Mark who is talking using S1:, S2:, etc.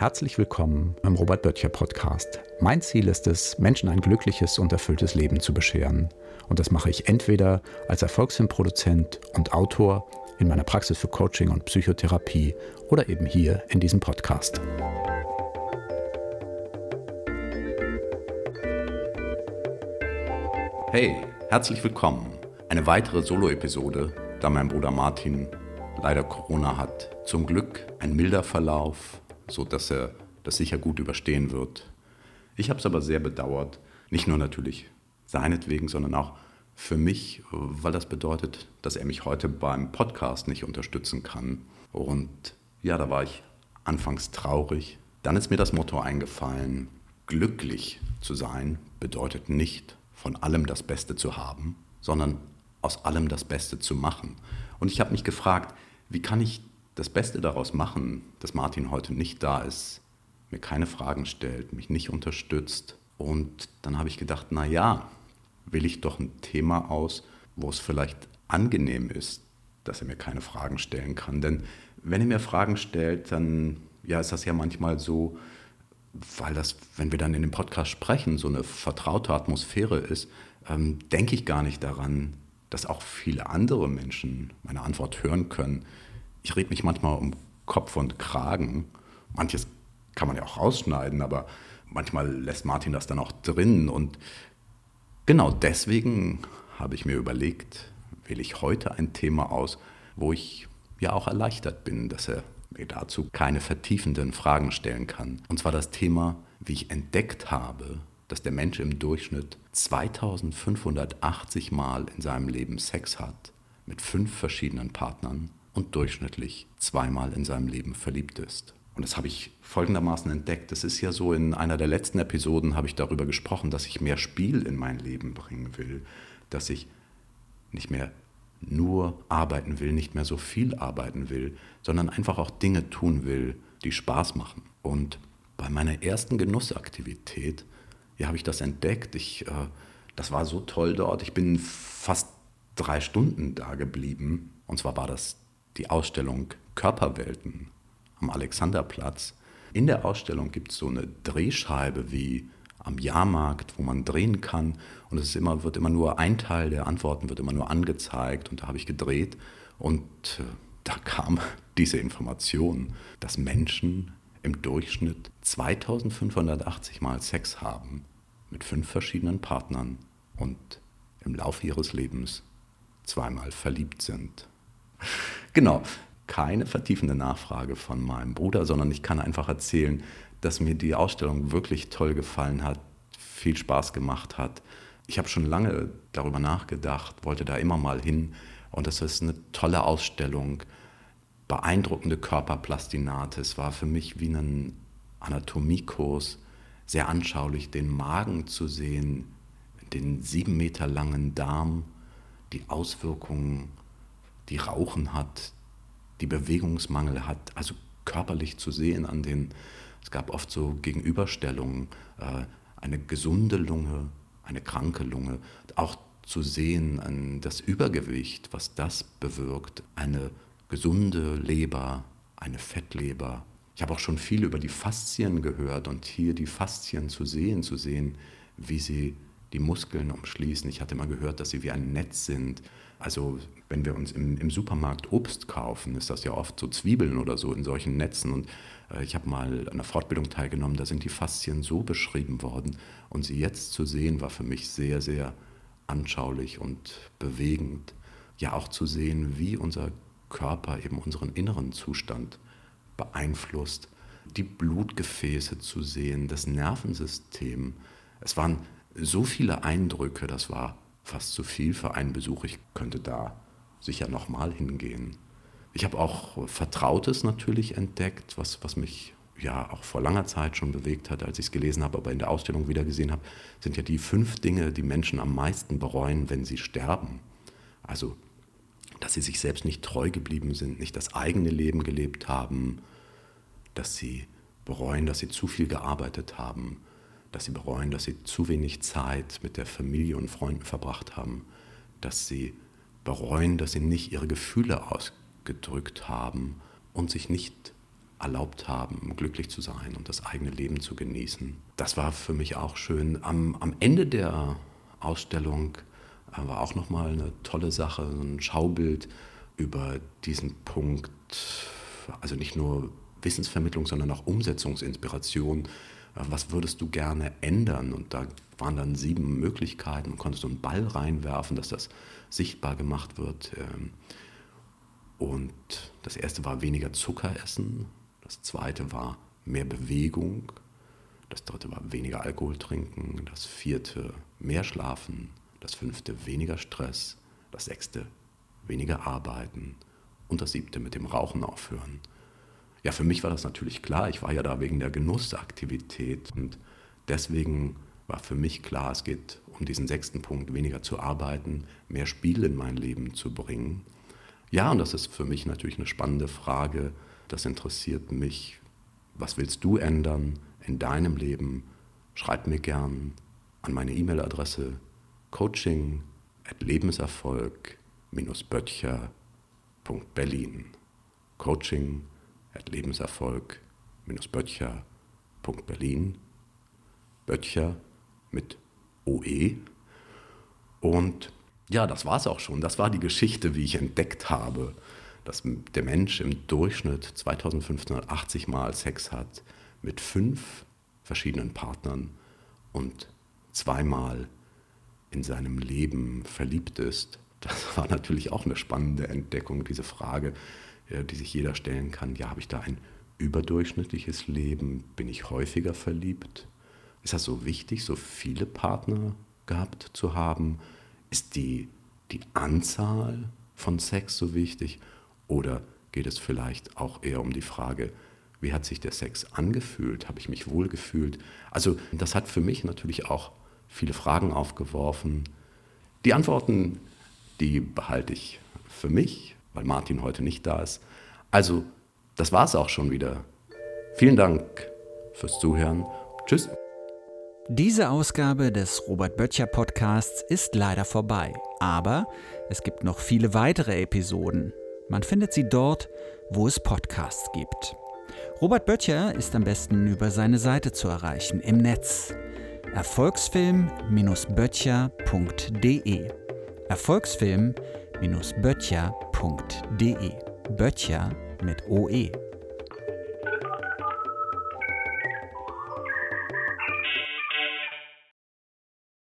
S1: Herzlich willkommen im Robert Böttcher Podcast. Mein Ziel ist es, Menschen ein glückliches und erfülltes Leben zu bescheren. Und das mache ich entweder als Erfolgsfilmproduzent und Autor in meiner Praxis für Coaching und Psychotherapie oder eben hier in diesem Podcast. Hey, herzlich willkommen. Eine weitere Solo-Episode, da mein Bruder Martin leider Corona hat. Zum Glück ein milder Verlauf, so dass er das sicher gut überstehen wird. Ich habe es aber sehr bedauert, nicht nur natürlich seinetwegen, sondern auch für mich, weil das bedeutet, dass er mich heute beim Podcast nicht unterstützen kann. Und ja, da war ich anfangs traurig. Dann ist mir das Motto eingefallen, glücklich zu sein bedeutet nicht von allem das Beste zu haben, sondern aus allem das Beste zu machen. Und ich habe mich gefragt, wie kann ich das Beste daraus machen, dass Martin heute nicht da ist, mir keine Fragen stellt, mich nicht unterstützt. Und dann habe ich gedacht, na ja, will ich doch ein Thema aus, wo es vielleicht angenehm ist, dass er mir keine Fragen stellen kann. Denn wenn er mir Fragen stellt, dann ja, ist das ja manchmal so, weil das, wenn wir dann in dem Podcast sprechen, so eine vertraute Atmosphäre ist, ähm, denke ich gar nicht daran, dass auch viele andere Menschen meine Antwort hören können. Ich rede mich manchmal um Kopf und Kragen. Manches kann man ja auch rausschneiden, aber manchmal lässt Martin das dann auch drin. Und genau deswegen habe ich mir überlegt, wähle ich heute ein Thema aus, wo ich ja auch erleichtert bin, dass er mir dazu keine vertiefenden Fragen stellen kann. Und zwar das Thema, wie ich entdeckt habe, dass der Mensch im Durchschnitt 2580 Mal in seinem Leben Sex hat mit fünf verschiedenen Partnern und durchschnittlich zweimal in seinem Leben verliebt ist. Und das habe ich folgendermaßen entdeckt. Das ist ja so, in einer der letzten Episoden habe ich darüber gesprochen, dass ich mehr Spiel in mein Leben bringen will, dass ich nicht mehr nur arbeiten will, nicht mehr so viel arbeiten will, sondern einfach auch Dinge tun will, die Spaß machen. Und bei meiner ersten Genussaktivität ja, habe ich das entdeckt. Ich, äh, das war so toll dort. Ich bin fast drei Stunden da geblieben. Und zwar war das die Ausstellung Körperwelten am Alexanderplatz. In der Ausstellung gibt es so eine Drehscheibe wie am Jahrmarkt, wo man drehen kann. Und es ist immer, wird immer nur ein Teil der Antworten wird immer nur angezeigt. Und da habe ich gedreht. Und äh, da kam diese Information, dass Menschen im Durchschnitt 2580 Mal Sex haben mit fünf verschiedenen Partnern und im Laufe ihres Lebens zweimal verliebt sind. Genau, keine vertiefende Nachfrage von meinem Bruder, sondern ich kann einfach erzählen, dass mir die Ausstellung wirklich toll gefallen hat, viel Spaß gemacht hat. Ich habe schon lange darüber nachgedacht, wollte da immer mal hin und es ist eine tolle Ausstellung, beeindruckende Körperplastinate. Es war für mich wie ein Anatomiekurs sehr anschaulich, den Magen zu sehen, den sieben Meter langen Darm, die Auswirkungen, die Rauchen hat, die Bewegungsmangel hat, also körperlich zu sehen an den, es gab oft so Gegenüberstellungen, äh, eine gesunde Lunge, eine kranke Lunge, auch zu sehen an das Übergewicht, was das bewirkt, eine gesunde Leber, eine Fettleber, ich habe auch schon viel über die Faszien gehört und hier die Faszien zu sehen, zu sehen, wie sie die Muskeln umschließen. Ich hatte mal gehört, dass sie wie ein Netz sind. Also wenn wir uns im, im Supermarkt Obst kaufen, ist das ja oft so Zwiebeln oder so in solchen Netzen. Und äh, ich habe mal an einer Fortbildung teilgenommen, da sind die Faszien so beschrieben worden. Und sie jetzt zu sehen, war für mich sehr, sehr anschaulich und bewegend. Ja, auch zu sehen, wie unser Körper eben unseren inneren Zustand beeinflusst, die Blutgefäße zu sehen, das Nervensystem. Es waren so viele Eindrücke, das war fast zu viel für einen Besuch. Ich könnte da sicher nochmal hingehen. Ich habe auch Vertrautes natürlich entdeckt, was, was mich ja auch vor langer Zeit schon bewegt hat, als ich es gelesen habe, aber in der Ausstellung wieder gesehen habe, sind ja die fünf Dinge, die Menschen am meisten bereuen, wenn sie sterben. Also, dass sie sich selbst nicht treu geblieben sind, nicht das eigene Leben gelebt haben, dass sie bereuen, dass sie zu viel gearbeitet haben, dass sie bereuen, dass sie zu wenig Zeit mit der Familie und Freunden verbracht haben, dass sie bereuen, dass sie nicht ihre Gefühle ausgedrückt haben und sich nicht erlaubt haben, glücklich zu sein und das eigene Leben zu genießen. Das war für mich auch schön. Am, am Ende der Ausstellung äh, war auch nochmal eine tolle Sache, ein Schaubild über diesen Punkt, also nicht nur Wissensvermittlung, sondern auch Umsetzungsinspiration. Äh, was würdest du gerne ändern? Und da waren dann sieben Möglichkeiten. Man konnte so einen Ball reinwerfen, dass das sichtbar gemacht wird. Ähm, und das erste war weniger Zucker essen. Das zweite war mehr Bewegung. Das dritte war weniger Alkohol trinken. Das vierte mehr schlafen. Das fünfte weniger Stress. Das sechste weniger arbeiten. Und das siebte mit dem Rauchen aufhören. Ja, für mich war das natürlich klar. Ich war ja da wegen der Genussaktivität. Und deswegen war für mich klar, es geht um diesen sechsten Punkt, weniger zu arbeiten, mehr Spiel in mein Leben zu bringen. Ja, und das ist für mich natürlich eine spannende Frage. Das interessiert mich. Was willst du ändern in deinem Leben? Schreib mir gern an meine E-Mail-Adresse coaching lebenserfolg-böttcher.berlin. Coaching at lebenserfolg-böttcher.berlin. Böttcher mit OE. Und ja, das war es auch schon. Das war die Geschichte, wie ich entdeckt habe, dass der Mensch im Durchschnitt 2580 Mal Sex hat mit fünf verschiedenen Partnern und zweimal in seinem Leben verliebt ist. Das war natürlich auch eine spannende Entdeckung, diese Frage, die sich jeder stellen kann. Ja, habe ich da ein überdurchschnittliches Leben? Bin ich häufiger verliebt? Ist das so wichtig, so viele Partner gehabt zu haben? Ist die, die Anzahl von Sex so wichtig? Oder geht es vielleicht auch eher um die Frage, wie hat sich der Sex angefühlt? Habe ich mich wohl gefühlt? Also das hat für mich natürlich auch viele Fragen aufgeworfen. Die Antworten, die behalte ich für mich, weil Martin heute nicht da ist. Also, das war es auch schon wieder. Vielen Dank fürs Zuhören. Tschüss.
S2: Diese Ausgabe des Robert Böttcher Podcasts ist leider vorbei, aber es gibt noch viele weitere Episoden. Man findet sie dort, wo es Podcasts gibt. Robert Böttcher ist am besten über seine Seite zu erreichen im Netz. Erfolgsfilm-böttcher.de Erfolgsfilm-böttcher.de Böttcher mit OE.